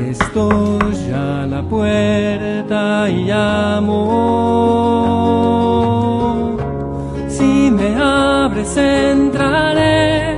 estoy a la puerta y llamo. Si me abres entraré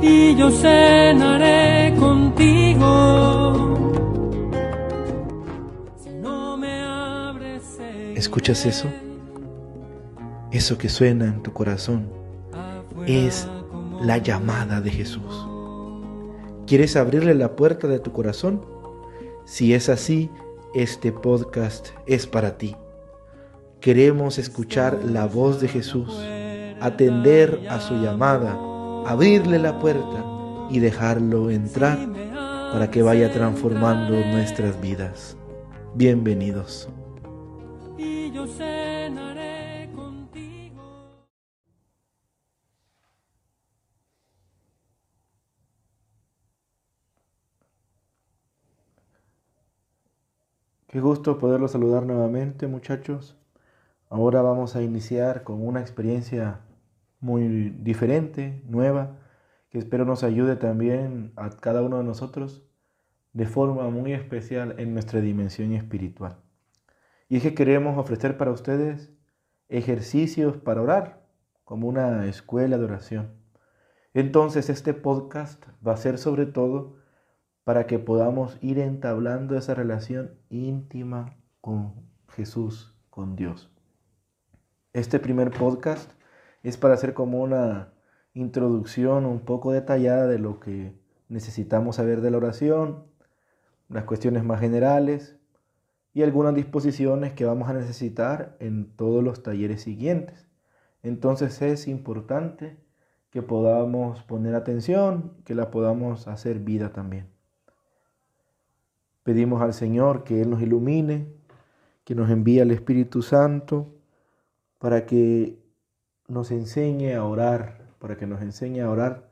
y yo cenaré contigo. Si no me abres, ¿Escuchas eso? Eso que suena en tu corazón es la llamada de Jesús. ¿Quieres abrirle la puerta de tu corazón? Si es así, este podcast es para ti. Queremos escuchar la voz de Jesús, atender a su llamada, abrirle la puerta y dejarlo entrar para que vaya transformando nuestras vidas. Bienvenidos. Qué gusto poderlos saludar nuevamente muchachos. Ahora vamos a iniciar con una experiencia muy diferente, nueva, que espero nos ayude también a cada uno de nosotros de forma muy especial en nuestra dimensión espiritual. Y es que queremos ofrecer para ustedes ejercicios para orar, como una escuela de oración. Entonces este podcast va a ser sobre todo para que podamos ir entablando esa relación íntima con Jesús, con Dios. Este primer podcast es para hacer como una introducción un poco detallada de lo que necesitamos saber de la oración, las cuestiones más generales y algunas disposiciones que vamos a necesitar en todos los talleres siguientes. Entonces es importante que podamos poner atención, que la podamos hacer vida también. Pedimos al Señor que Él nos ilumine, que nos envíe al Espíritu Santo para que nos enseñe a orar, para que nos enseñe a orar,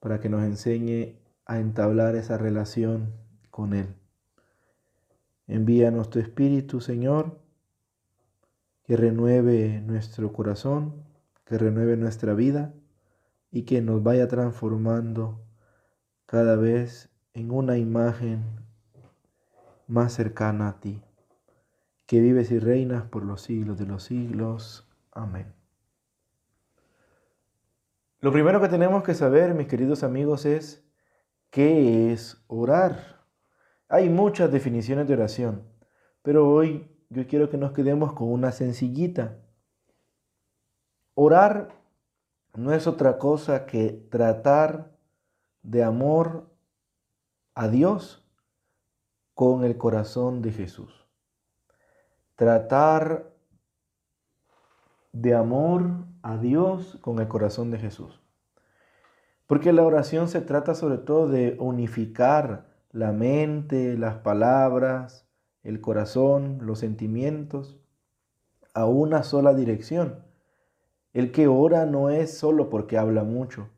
para que nos enseñe a entablar esa relación con Él. Envíanos tu Espíritu, Señor, que renueve nuestro corazón, que renueve nuestra vida y que nos vaya transformando cada vez en una imagen más cercana a ti, que vives y reinas por los siglos de los siglos. Amén. Lo primero que tenemos que saber, mis queridos amigos, es qué es orar. Hay muchas definiciones de oración, pero hoy yo quiero que nos quedemos con una sencillita. Orar no es otra cosa que tratar de amor a Dios con el corazón de Jesús. Tratar de amor a Dios con el corazón de Jesús. Porque la oración se trata sobre todo de unificar la mente, las palabras, el corazón, los sentimientos a una sola dirección. El que ora no es solo porque habla mucho,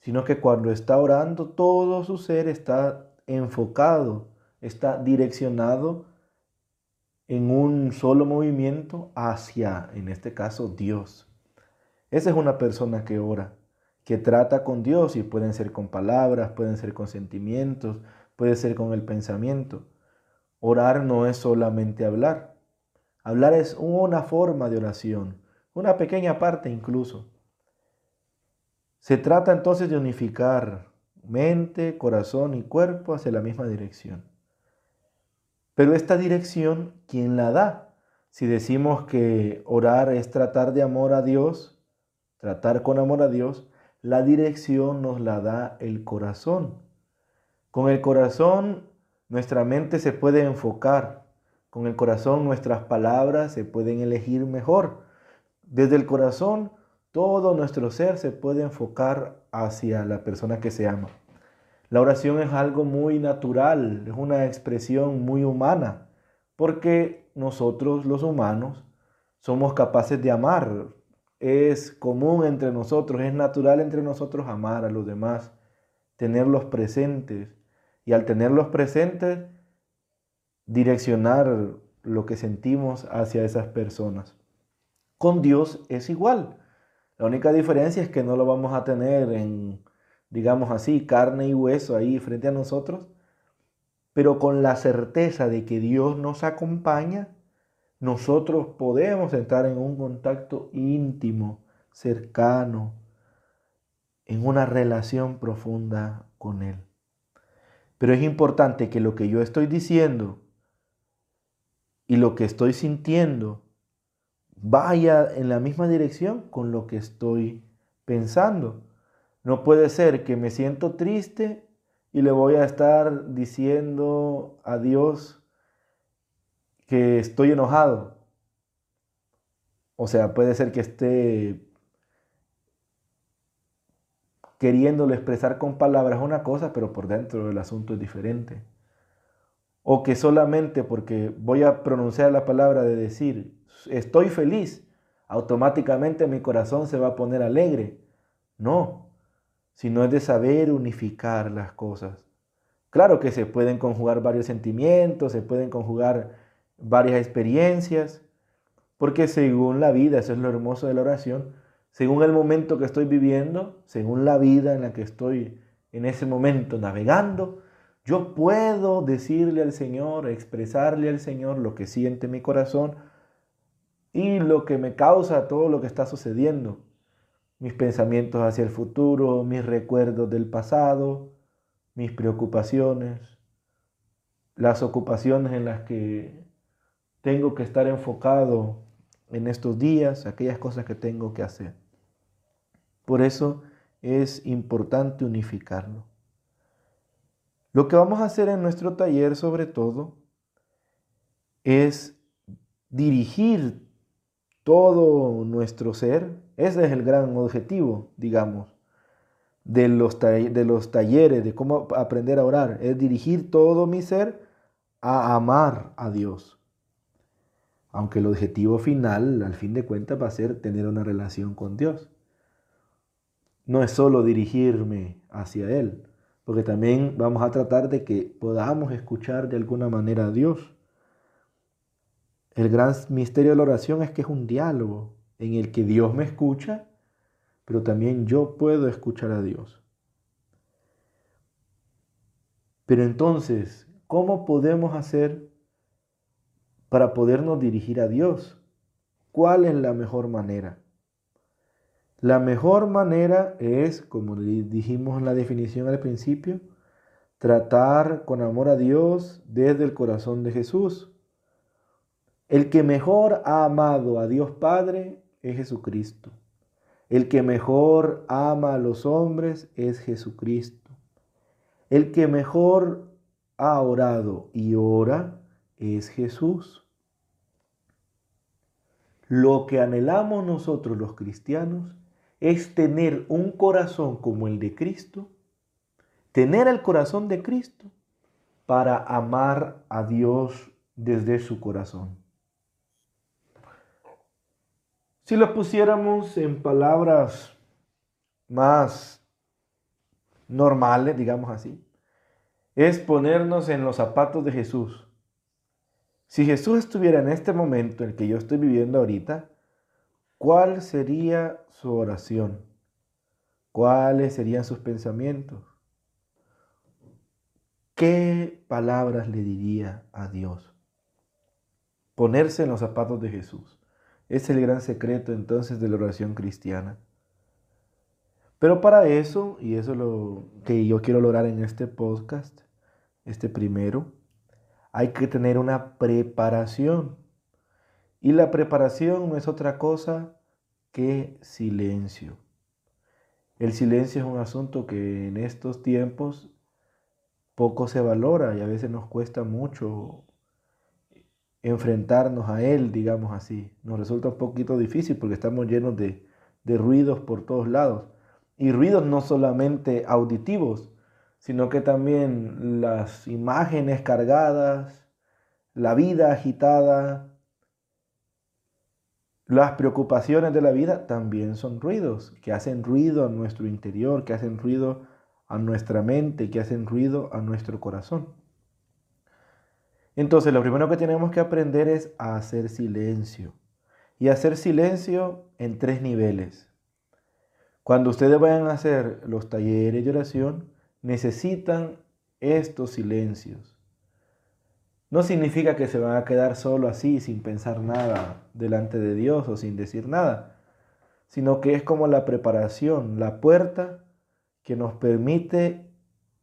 sino que cuando está orando todo su ser está enfocado está direccionado en un solo movimiento hacia, en este caso, Dios. Esa es una persona que ora, que trata con Dios y pueden ser con palabras, pueden ser con sentimientos, puede ser con el pensamiento. Orar no es solamente hablar. Hablar es una forma de oración, una pequeña parte incluso. Se trata entonces de unificar mente, corazón y cuerpo hacia la misma dirección. Pero esta dirección, ¿quién la da? Si decimos que orar es tratar de amor a Dios, tratar con amor a Dios, la dirección nos la da el corazón. Con el corazón nuestra mente se puede enfocar, con el corazón nuestras palabras se pueden elegir mejor. Desde el corazón todo nuestro ser se puede enfocar hacia la persona que se ama. La oración es algo muy natural, es una expresión muy humana, porque nosotros los humanos somos capaces de amar. Es común entre nosotros, es natural entre nosotros amar a los demás, tenerlos presentes y al tenerlos presentes direccionar lo que sentimos hacia esas personas. Con Dios es igual. La única diferencia es que no lo vamos a tener en digamos así, carne y hueso ahí frente a nosotros, pero con la certeza de que Dios nos acompaña, nosotros podemos entrar en un contacto íntimo, cercano, en una relación profunda con Él. Pero es importante que lo que yo estoy diciendo y lo que estoy sintiendo vaya en la misma dirección con lo que estoy pensando. No puede ser que me siento triste y le voy a estar diciendo a Dios que estoy enojado. O sea, puede ser que esté queriéndolo expresar con palabras una cosa, pero por dentro el asunto es diferente. O que solamente porque voy a pronunciar la palabra de decir estoy feliz, automáticamente mi corazón se va a poner alegre. No, sino es de saber unificar las cosas. Claro que se pueden conjugar varios sentimientos, se pueden conjugar varias experiencias, porque según la vida, eso es lo hermoso de la oración, según el momento que estoy viviendo, según la vida en la que estoy en ese momento navegando, yo puedo decirle al Señor, expresarle al Señor lo que siente mi corazón y lo que me causa todo lo que está sucediendo. Mis pensamientos hacia el futuro, mis recuerdos del pasado, mis preocupaciones, las ocupaciones en las que tengo que estar enfocado en estos días, aquellas cosas que tengo que hacer. Por eso es importante unificarlo. Lo que vamos a hacer en nuestro taller sobre todo es dirigir todo nuestro ser. Ese es el gran objetivo, digamos, de los, de los talleres, de cómo aprender a orar. Es dirigir todo mi ser a amar a Dios aunque el objetivo final, al fin de cuentas, va a ser tener una relación con Dios. No es solo dirigirme hacia Él, porque también vamos a tratar de que podamos escuchar de alguna manera a Dios. El gran misterio de la oración es que es un diálogo en el que Dios me escucha, pero también yo puedo escuchar a Dios. Pero entonces, ¿cómo podemos hacer para podernos dirigir a Dios. ¿Cuál es la mejor manera? La mejor manera es, como dijimos en la definición al principio, tratar con amor a Dios desde el corazón de Jesús. El que mejor ha amado a Dios Padre es Jesucristo. El que mejor ama a los hombres es Jesucristo. El que mejor ha orado y ora es Jesús. Lo que anhelamos nosotros los cristianos es tener un corazón como el de Cristo, tener el corazón de Cristo para amar a Dios desde su corazón. Si lo pusiéramos en palabras más normales, digamos así, es ponernos en los zapatos de Jesús si Jesús estuviera en este momento en el que yo estoy viviendo ahorita, ¿cuál sería su oración? ¿Cuáles serían sus pensamientos? ¿Qué palabras le diría a Dios? Ponerse en los zapatos de Jesús. Es el gran secreto entonces de la oración cristiana. Pero para eso, y eso es lo que yo quiero lograr en este podcast, este primero, hay que tener una preparación. Y la preparación no es otra cosa que silencio. El silencio es un asunto que en estos tiempos poco se valora y a veces nos cuesta mucho enfrentarnos a él, digamos así. Nos resulta un poquito difícil porque estamos llenos de, ruidos por todos lados. Y ruidos no solamente auditivos, sino que también las imágenes cargadas, la vida agitada, las preocupaciones de la vida también son ruidos, que hacen ruido a nuestro interior, que hacen ruido a nuestra mente, que hacen ruido a nuestro corazón. Entonces, lo primero que tenemos que aprender es a hacer silencio. Y hacer silencio en tres niveles. Cuando ustedes vayan a hacer los talleres de oración, necesitan estos silencios. No significa que se van a quedar solo así, sin pensar nada delante de Dios o sin decir nada, sino que es como la preparación, la puerta que nos permite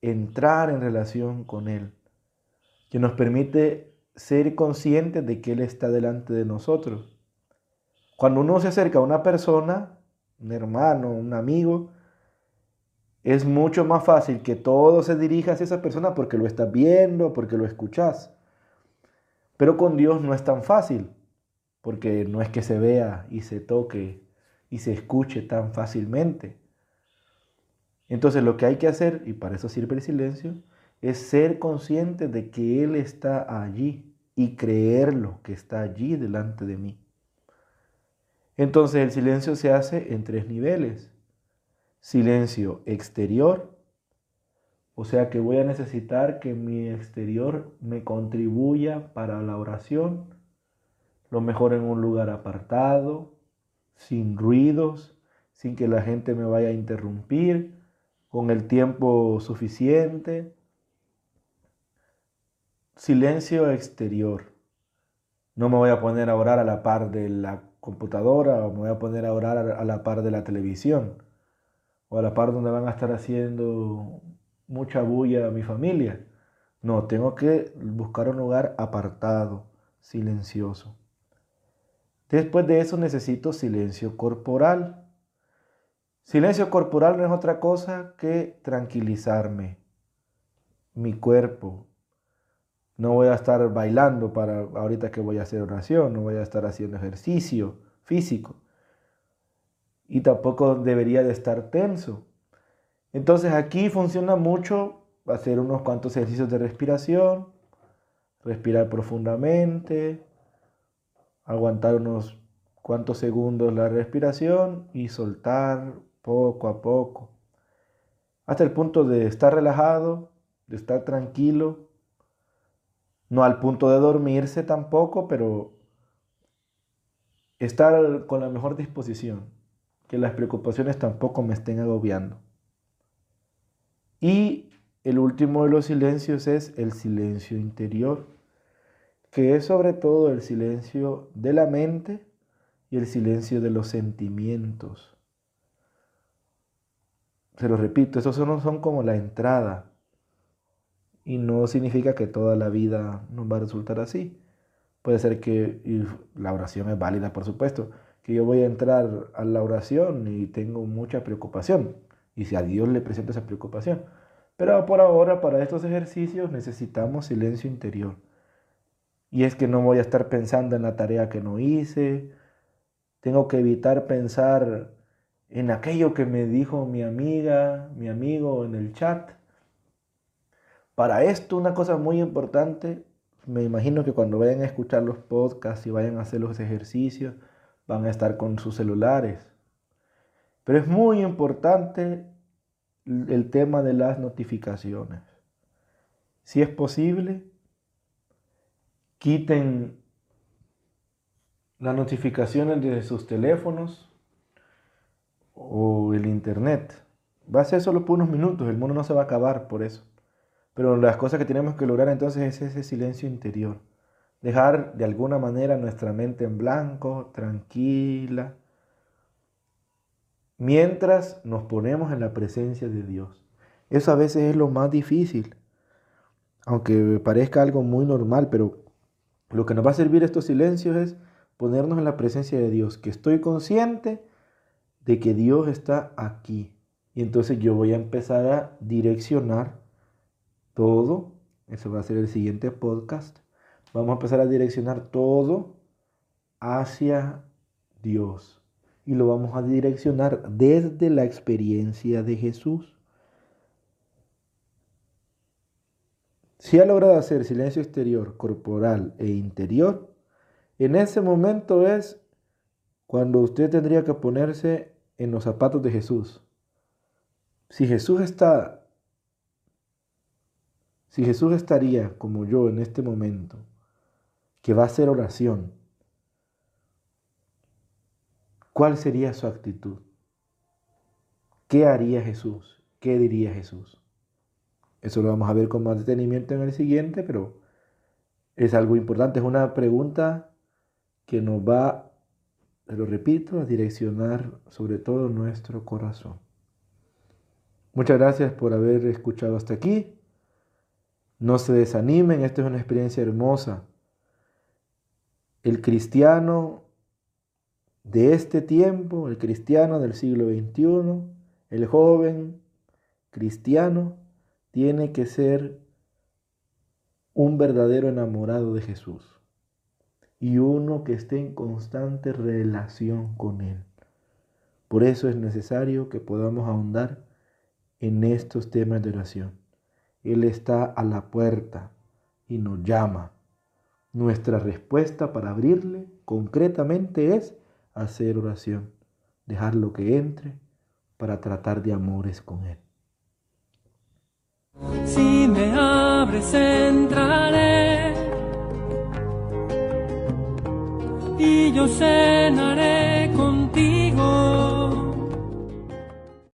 entrar en relación con Él, que nos permite ser conscientes de que Él está delante de nosotros. Cuando uno se acerca a una persona, un hermano, un amigo, es mucho más fácil que todo se dirija hacia esa persona porque lo estás viendo, porque lo escuchas. Pero con Dios no es tan fácil, porque no es que se vea y se toque y se escuche tan fácilmente. Entonces lo que hay que hacer, y para eso sirve el silencio, es ser consciente de que Él está allí y creerlo que está allí delante de mí. Entonces el silencio se hace en tres niveles. Silencio exterior, o sea que voy a necesitar que mi exterior me contribuya para la oración, lo mejor en un lugar apartado, sin ruidos, sin que la gente me vaya a interrumpir, con el tiempo suficiente. Silencio exterior. No me voy a poner a orar a la par de la computadora o me voy a poner a orar a la par de la televisión o a la par donde van a estar haciendo mucha bulla a mi familia. No, tengo que buscar un lugar apartado, silencioso. Después de eso necesito silencio corporal. Silencio corporal no es otra cosa que tranquilizarme, mi cuerpo. No voy a estar bailando para ahorita que voy a hacer oración, no voy a estar haciendo ejercicio físico. Y tampoco debería de estar tenso. Entonces aquí funciona mucho hacer unos cuantos ejercicios de respiración, respirar profundamente, aguantar unos cuantos segundos la respiración y soltar poco a poco, hasta el punto de estar relajado, de estar tranquilo, no al punto de dormirse tampoco, pero estar con la mejor disposición, que las preocupaciones tampoco me estén agobiando. Y el último de los silencios es el silencio interior, que es sobre todo el silencio de la mente y el silencio de los sentimientos. Se lo repito, esos son, son como la entrada y no significa que toda la vida nos va a resultar así. Puede ser que la oración es válida, por supuesto, que yo voy a entrar a la oración y tengo mucha preocupación y si a Dios le presento esa preocupación. Pero por ahora, para estos ejercicios necesitamos silencio interior. Y es que no voy a estar pensando en la tarea que no hice. Tengo que evitar pensar en aquello que me dijo mi amiga, mi amigo en el chat. Para esto una cosa muy importante, me imagino que cuando vayan a escuchar los podcasts y vayan a hacer los ejercicios, van a estar con sus celulares. Pero es muy importante el tema de las notificaciones. Si es posible, quiten las notificaciones de sus teléfonos o el internet. Va a ser solo por unos minutos, el mundo no se va a acabar por eso. Pero las cosas que tenemos que lograr entonces es ese silencio interior. Dejar de alguna manera nuestra mente en blanco, tranquila, mientras nos ponemos en la presencia de Dios. Eso a veces es lo más difícil, aunque parezca algo muy normal, pero lo que nos va a servir estos silencios es ponernos en la presencia de Dios, que estoy consciente de que Dios está aquí. Y entonces yo voy a empezar a direccionar todo, eso va a ser el siguiente podcast, vamos a empezar a direccionar todo hacia Dios. Y lo vamos a direccionar desde la experiencia de Jesús. Si ha logrado hacer silencio exterior, corporal e interior, en ese momento es cuando usted tendría que ponerse en los zapatos de Jesús. Si Jesús está si Jesús estaría como yo en este momento, que va a hacer oración, ¿cuál sería su actitud? ¿qué haría Jesús? ¿Qué diría Jesús? Eso lo vamos a ver con más detenimiento en el siguiente, pero es algo importante, es una pregunta que nos va, lo repito, a direccionar sobre todo nuestro corazón. Muchas gracias por haber escuchado hasta aquí. No se desanimen, esta es una experiencia hermosa. El cristiano de este tiempo, el cristiano del siglo XXI, el joven cristiano, tiene que ser un verdadero enamorado de Jesús y uno que esté en constante relación con Él. Por eso es necesario que podamos ahondar en estos temas de oración. Él está a la puerta y nos llama. Nuestra respuesta para abrirle concretamente es hacer oración, dejarlo que entre para tratar de amores con Él. Si me abres entraré y yo cenaré